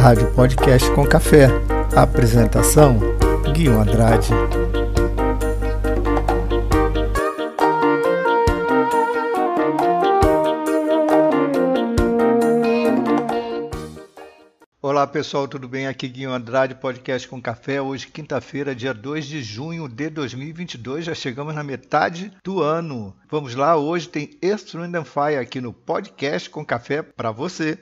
Rádio Podcast com Café. Apresentação: Guilherme Andrade. Olá pessoal, tudo bem? Aqui Guilherme Andrade, podcast com café. Hoje, quinta-feira, dia 2 de junho de 2022. Já chegamos na metade do ano. Vamos lá, hoje tem Earth, Wind Fire aqui no podcast com café para você.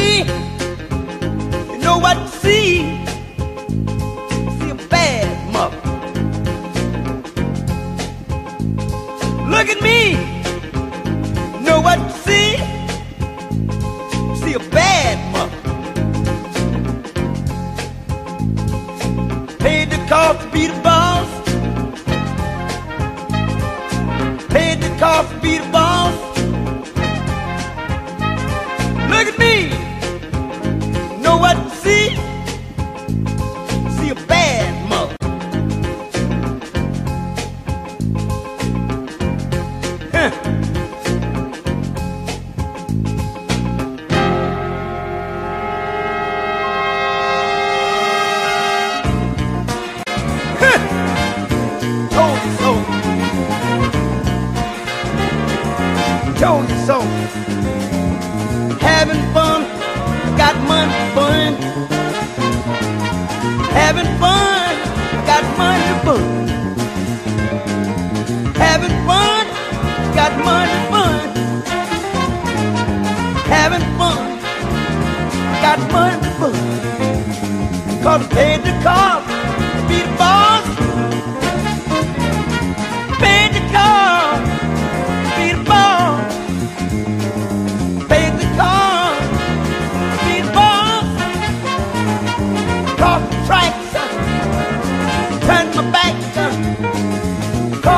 me. You know what? to See.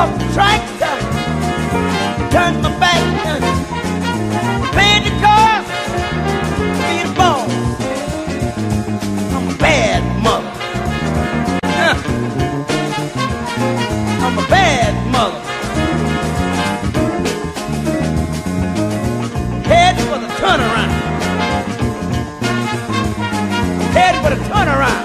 Lost the tracks, turned my back, played the cards, being a ball. I'm a bad mother. Huh. I'm a bad mother. Head for the turnaround. Head for the turnaround.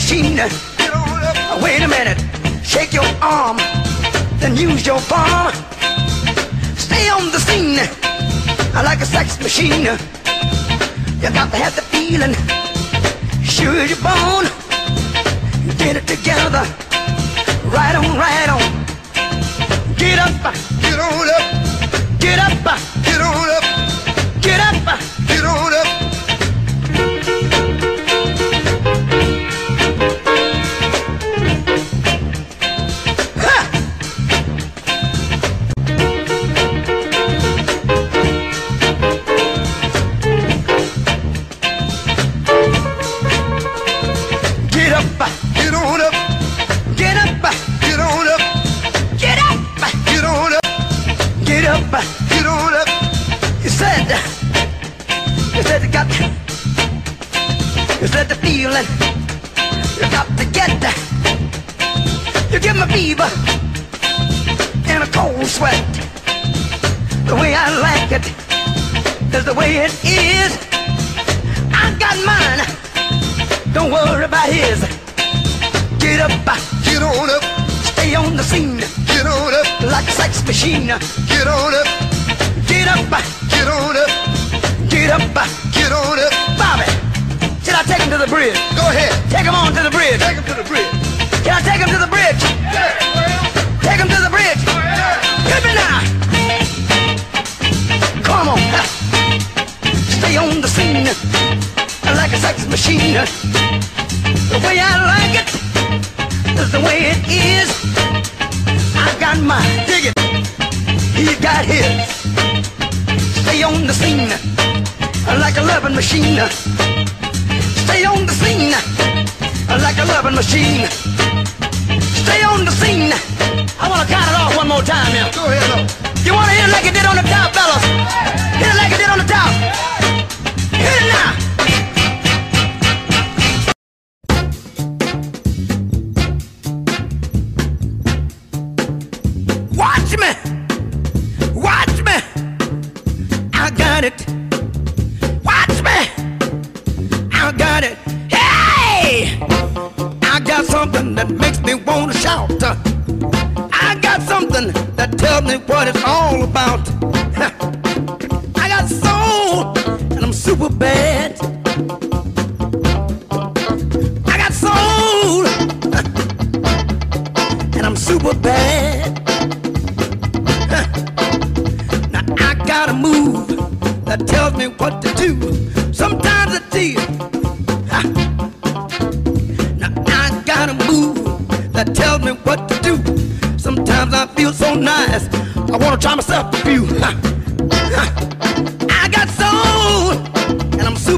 Machine. Wait a minute, shake your arm, then use your palm. Stay on the scene I like a sex machine. You got to have the feeling, sure you're born. Get it together, right on, right on. Get up, get on up, get up, get on up, get up. get on up, it is the way it is. I got mine. Don't worry about his. Get up, get on up, stay on the scene get on up, like a sex machine. get on up, Get up, get on up, get up. get on up, Bobby, should I take him to the bridge? go ahead, Take him on to the bridge. take him to the bridge, Can I take him to the bridge? Machine. The way I like it is the way it is. I got. Dig it. He got his. Stay on the scene like a loving machine. Stay on the scene like a loving machine. Stay on the scene. I want to count it off one more time now. go ahead, up, You want to hit it like it did on the top, fellas? Hit it like it did on the top. Hit it now.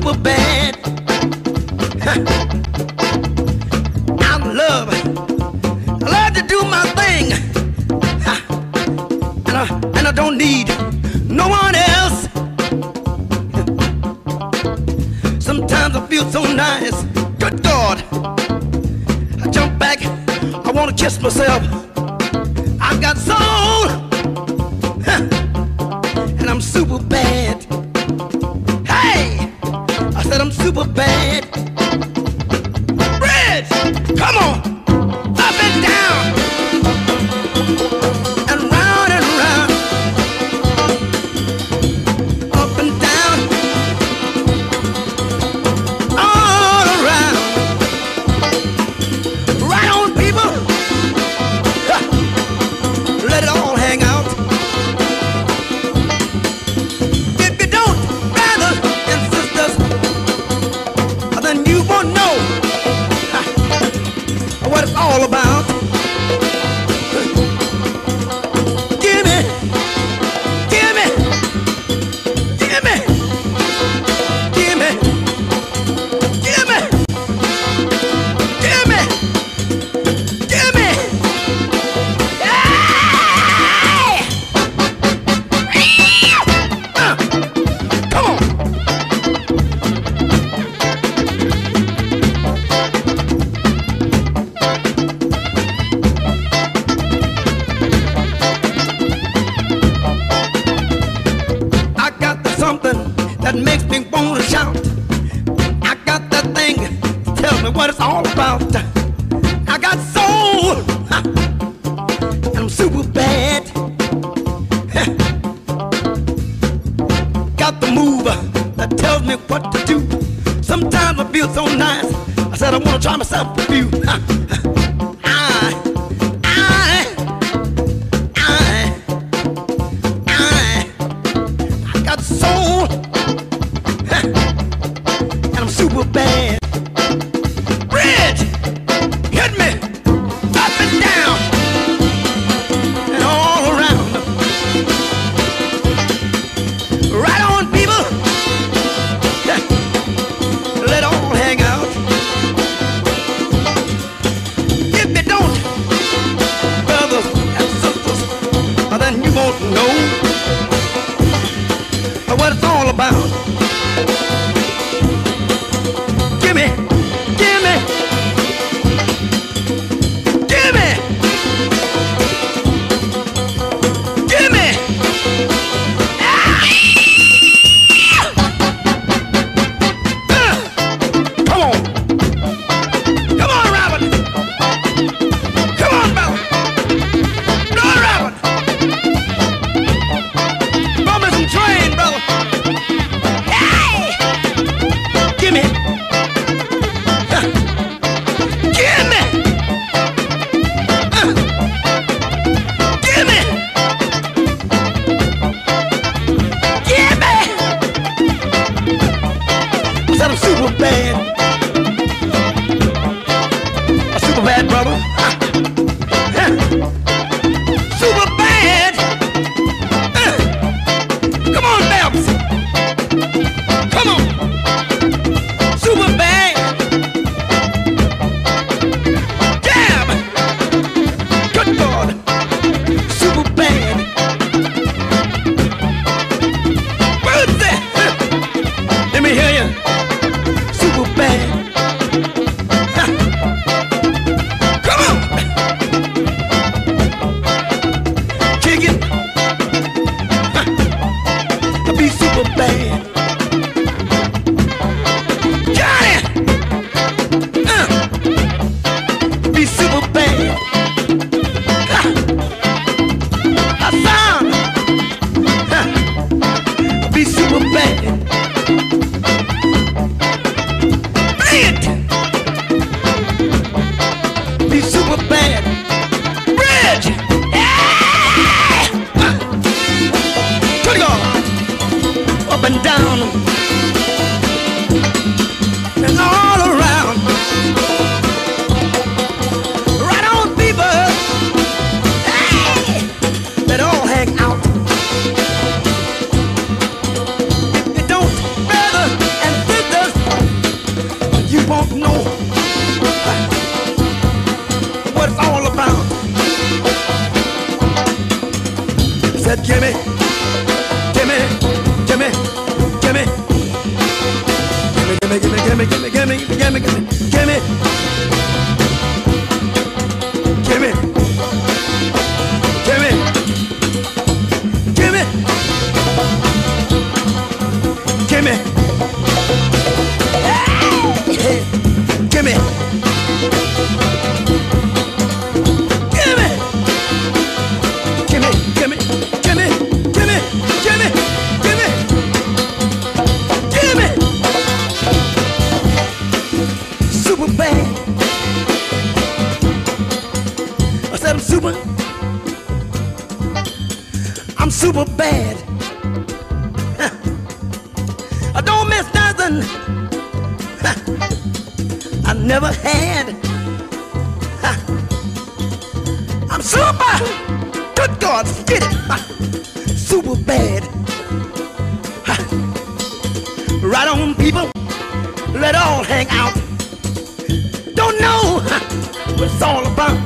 Super bad. I love, I love to do my thing, and I, and I don't need no one else. Sometimes I feel so nice. Good God. I jump back. I want to kiss myself. all hang out. Don't know what it's all about.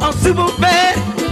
I'm super bad.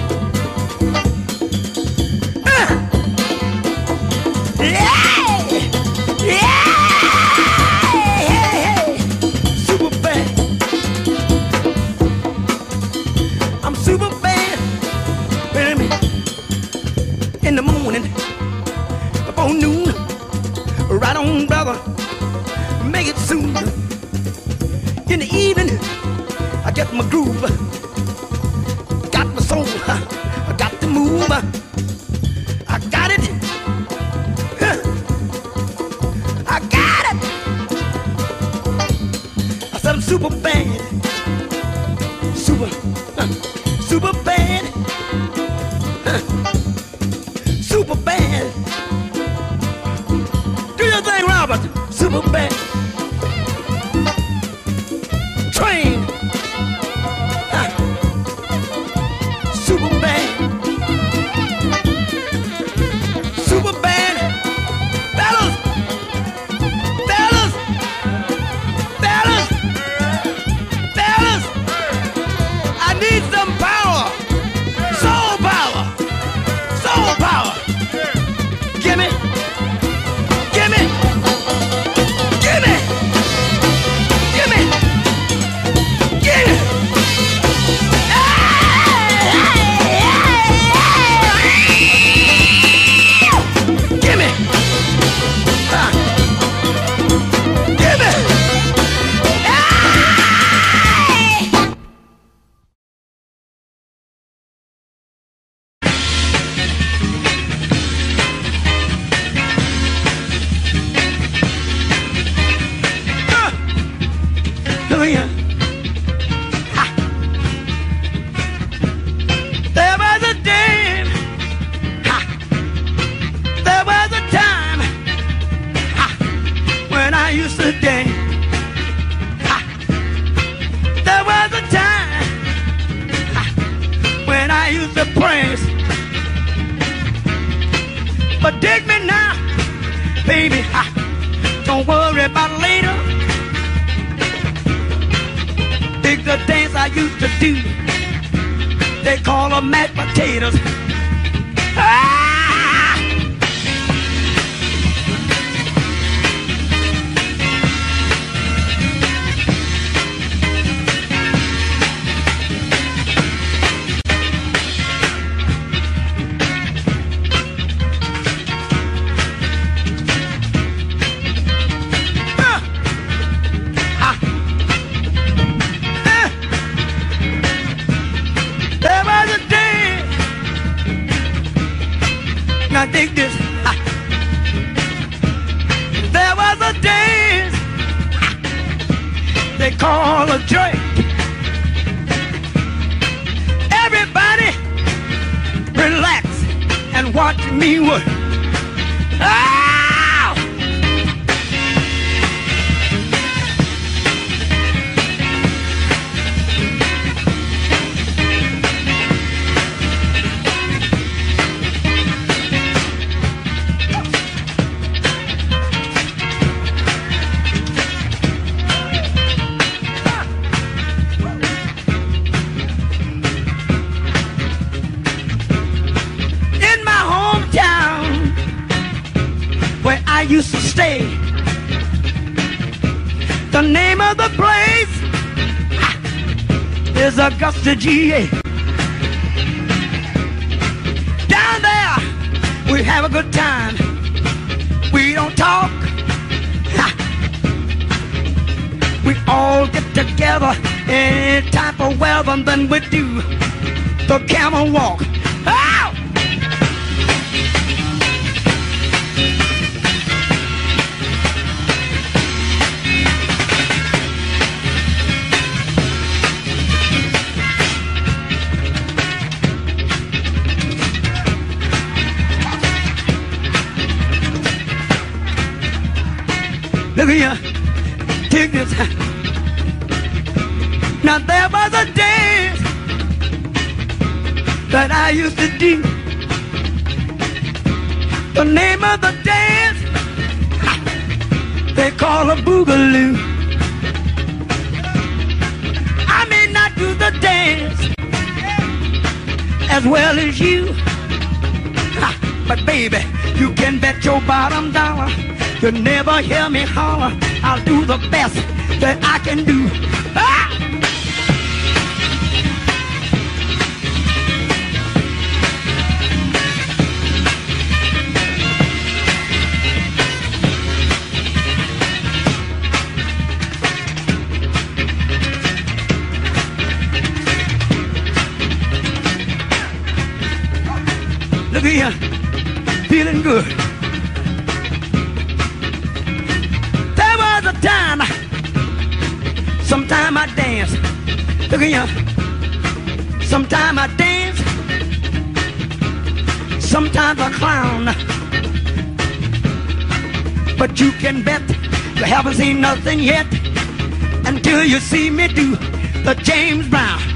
Now dig this. Ha. There was a dance ha. they call a joy. Everybody relax and watch me work. Ah! Augusta, GA. Down there, we have a good time. We don't talk. Ha. We all get together any type of weather, and then we do the camel walk. Here, take this. Now there was a dance that I used to do. The name of the dance they call a boogaloo. I may not do the dance as well as you, but baby, you can bet your bottom dollar. You never hear me holler. I'll do the best that I can do. Ah! Look here, feeling good. Sometime I dance. Look here, sometime I dance, sometimes I clown. But you can bet you haven't seen nothing yet until you see me do the James Brown.